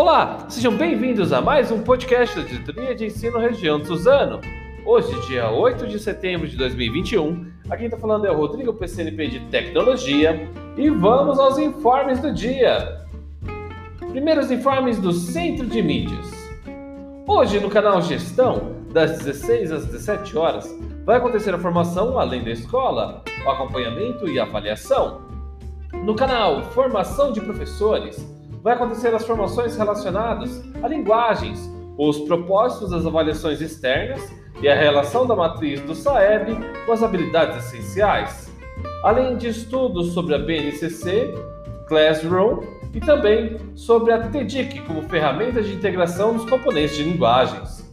Olá, sejam bem-vindos a mais um podcast da Diretoria de Ensino Região de Suzano. Hoje, dia 8 de setembro de 2021, aqui quem está falando é o Rodrigo PCNP de Tecnologia e vamos aos informes do dia. Primeiros informes do Centro de Mídias. Hoje, no canal Gestão, das 16 às 17 horas, vai acontecer a formação além da escola, o acompanhamento e avaliação. No canal Formação de Professores, vai acontecer as formações relacionadas a linguagens, os propósitos das avaliações externas e a relação da matriz do SAEB com as habilidades essenciais, além de estudos sobre a BNCC, Classroom e também sobre a TEDIC como ferramenta de integração dos componentes de linguagens.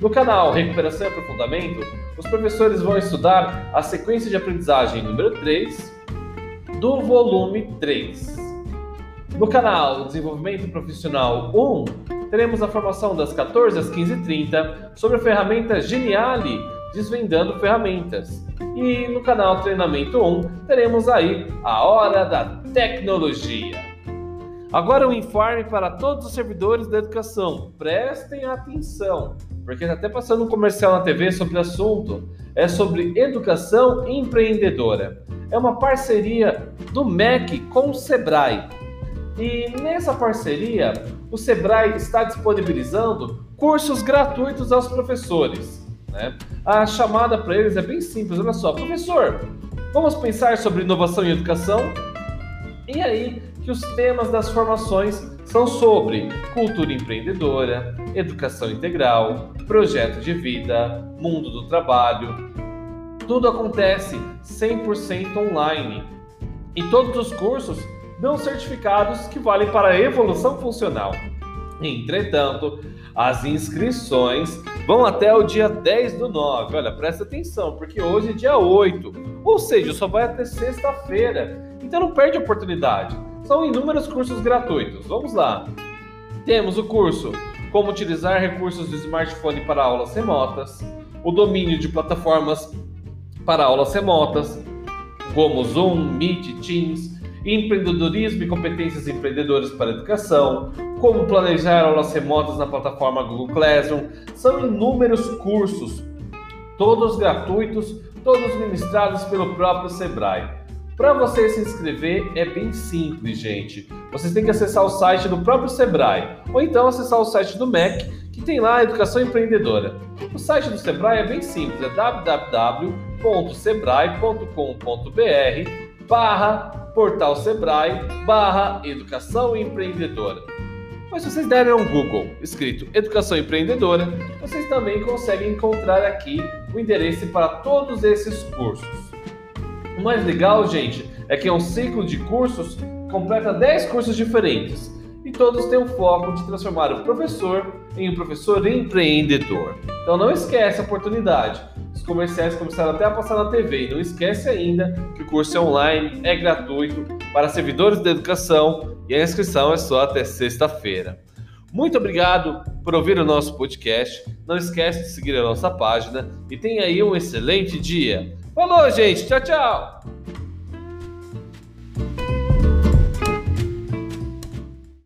No canal Recuperação e Aprofundamento, os professores vão estudar a sequência de aprendizagem número 3 do volume 3. No canal Desenvolvimento Profissional 1, teremos a formação das 14 às 15h30 sobre a ferramenta Geniali Desvendando Ferramentas. E no canal Treinamento 1, teremos aí a Hora da Tecnologia. Agora um informe para todos os servidores da educação. Prestem atenção, porque está até passando um comercial na TV sobre o assunto. É sobre educação empreendedora. É uma parceria do MEC com o Sebrae. E nessa parceria, o Sebrae está disponibilizando cursos gratuitos aos professores. Né? A chamada para eles é bem simples: olha só, professor, vamos pensar sobre inovação em educação? E aí que os temas das formações são sobre cultura empreendedora, educação integral, projeto de vida, mundo do trabalho. Tudo acontece 100% online. E todos os cursos dão certificados que valem para a evolução funcional. Entretanto, as inscrições vão até o dia 10 do 9. Olha, presta atenção, porque hoje é dia 8, ou seja, só vai até sexta-feira. Então não perde a oportunidade. São inúmeros cursos gratuitos. Vamos lá. Temos o curso Como utilizar recursos do smartphone para aulas remotas, o domínio de plataformas para aulas remotas, como Zoom, Meet, Teams, empreendedorismo e competências empreendedoras para educação, como planejar aulas remotas na plataforma Google Classroom. São inúmeros cursos, todos gratuitos, todos ministrados pelo próprio Sebrae. Para você se inscrever é bem simples, gente. Vocês têm que acessar o site do próprio Sebrae ou então acessar o site do MEC, que tem lá a Educação Empreendedora. O site do Sebrae é bem simples, é www.sebrae.com.br barra portal Sebrae barra educação empreendedora. Mas se vocês derem um Google escrito Educação Empreendedora, vocês também conseguem encontrar aqui o endereço para todos esses cursos. O mais legal, gente, é que é um ciclo de cursos que completa 10 cursos diferentes e todos têm o foco de transformar o professor em um professor empreendedor. Então não esquece a oportunidade. Comerciais começaram até a passar na TV. E não esquece ainda que o curso é online, é gratuito para servidores da educação e a inscrição é só até sexta-feira. Muito obrigado por ouvir o nosso podcast. Não esquece de seguir a nossa página e tenha aí um excelente dia. Falou, gente. Tchau, tchau.